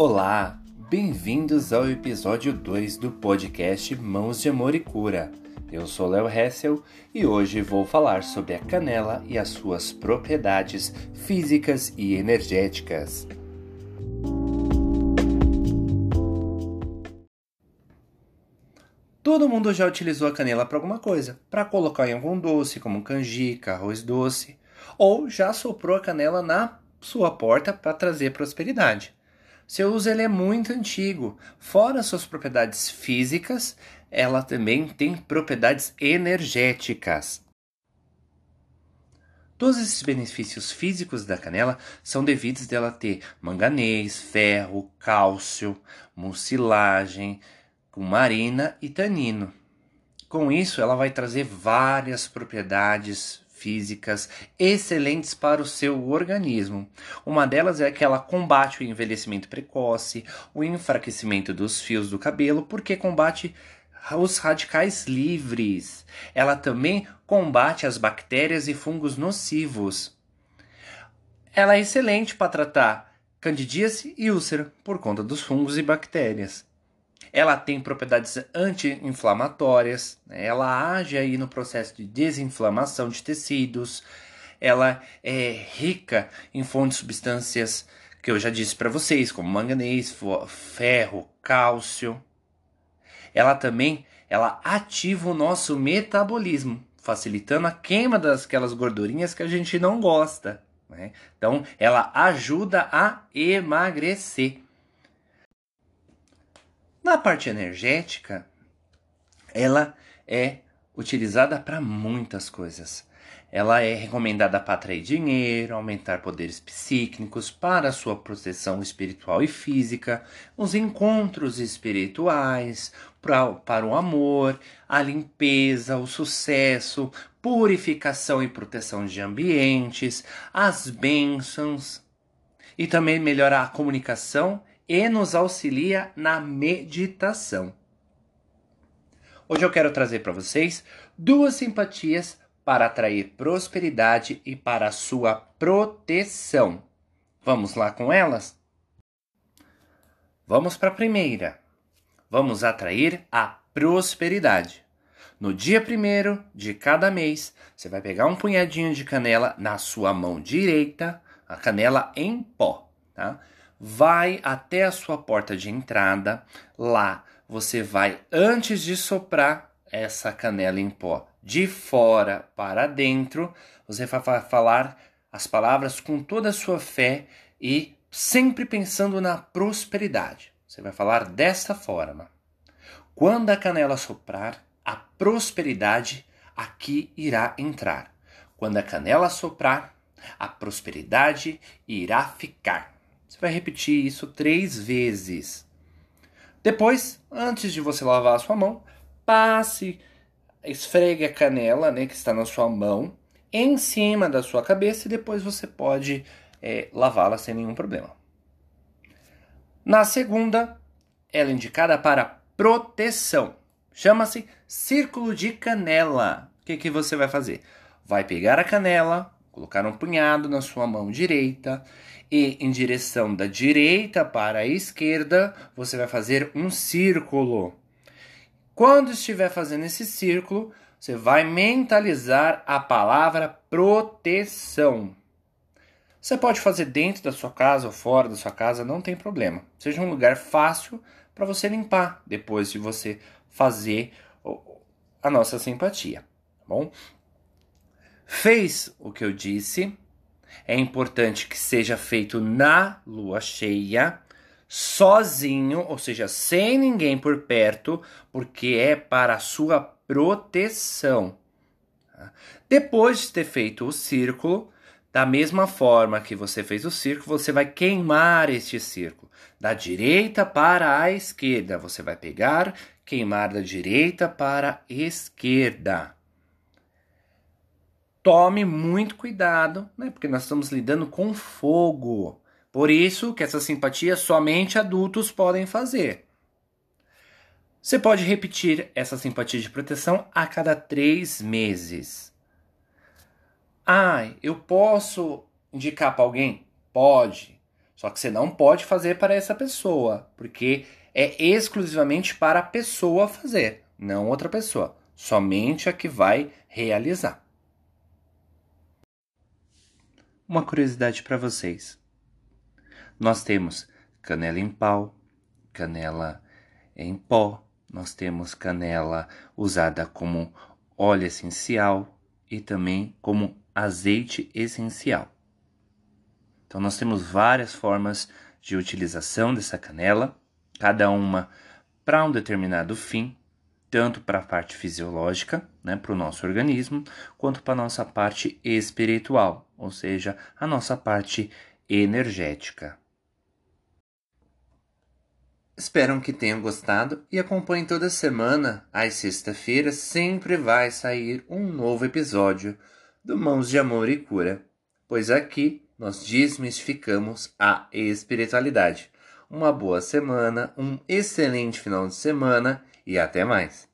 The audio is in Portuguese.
Olá, bem-vindos ao episódio 2 do podcast Mãos de Amor e Cura. Eu sou Léo Hessel e hoje vou falar sobre a canela e as suas propriedades físicas e energéticas. Todo mundo já utilizou a canela para alguma coisa, para colocar em algum doce, como canjica, arroz doce, ou já soprou a canela na sua porta para trazer prosperidade. Seu uso ele é muito antigo. Fora suas propriedades físicas, ela também tem propriedades energéticas. Todos esses benefícios físicos da canela são devidos dela ter manganês, ferro, cálcio, mucilagem, cumarina e tanino. Com isso, ela vai trazer várias propriedades físicas excelentes para o seu organismo. Uma delas é que ela combate o envelhecimento precoce, o enfraquecimento dos fios do cabelo, porque combate os radicais livres. Ela também combate as bactérias e fungos nocivos. Ela é excelente para tratar candidíase e úlcera por conta dos fungos e bactérias. Ela tem propriedades anti-inflamatórias, né? ela age aí no processo de desinflamação de tecidos, ela é rica em fontes de substâncias que eu já disse para vocês, como manganês, ferro, cálcio. Ela também ela ativa o nosso metabolismo, facilitando a queima daquelas gordurinhas que a gente não gosta. Né? Então, ela ajuda a emagrecer. Na parte energética, ela é utilizada para muitas coisas. Ela é recomendada para atrair dinheiro, aumentar poderes psíquicos, para sua proteção espiritual e física, os encontros espirituais, para, para o amor, a limpeza, o sucesso, purificação e proteção de ambientes, as bênçãos e também melhorar a comunicação e nos auxilia na meditação. Hoje eu quero trazer para vocês duas simpatias para atrair prosperidade e para sua proteção. Vamos lá com elas? Vamos para a primeira. Vamos atrair a prosperidade. No dia primeiro de cada mês, você vai pegar um punhadinho de canela na sua mão direita, a canela em pó, tá? Vai até a sua porta de entrada. Lá você vai, antes de soprar essa canela em pó de fora para dentro, você vai falar as palavras com toda a sua fé e sempre pensando na prosperidade. Você vai falar desta forma: Quando a canela soprar, a prosperidade aqui irá entrar. Quando a canela soprar, a prosperidade irá ficar. Você vai repetir isso três vezes. Depois, antes de você lavar a sua mão, passe, esfregue a canela né, que está na sua mão em cima da sua cabeça e depois você pode é, lavá-la sem nenhum problema. Na segunda, ela é indicada para proteção. Chama-se círculo de canela. O que, que você vai fazer? Vai pegar a canela, colocar um punhado na sua mão direita e em direção da direita para a esquerda, você vai fazer um círculo. Quando estiver fazendo esse círculo, você vai mentalizar a palavra proteção. Você pode fazer dentro da sua casa ou fora da sua casa, não tem problema. Seja um lugar fácil para você limpar depois de você fazer a nossa simpatia, tá bom? Fez o que eu disse, é importante que seja feito na lua cheia, sozinho, ou seja, sem ninguém por perto, porque é para a sua proteção. Tá? Depois de ter feito o círculo, da mesma forma que você fez o círculo, você vai queimar este círculo. Da direita para a esquerda. Você vai pegar, queimar da direita para a esquerda tome muito cuidado, né? Porque nós estamos lidando com fogo. Por isso que essa simpatia somente adultos podem fazer. Você pode repetir essa simpatia de proteção a cada três meses. Ah, eu posso indicar para alguém? Pode. Só que você não pode fazer para essa pessoa, porque é exclusivamente para a pessoa fazer, não outra pessoa. Somente a que vai realizar. Uma curiosidade para vocês. Nós temos canela em pau, canela em pó, nós temos canela usada como óleo essencial e também como azeite essencial. Então nós temos várias formas de utilização dessa canela, cada uma para um determinado fim, tanto para a parte fisiológica, né, para o nosso organismo, quanto para a nossa parte espiritual, ou seja, a nossa parte energética. Espero que tenham gostado e acompanhem toda semana, às sexta-feiras, sempre vai sair um novo episódio do Mãos de Amor e Cura, pois aqui nós desmistificamos a espiritualidade. Uma boa semana, um excelente final de semana e até mais!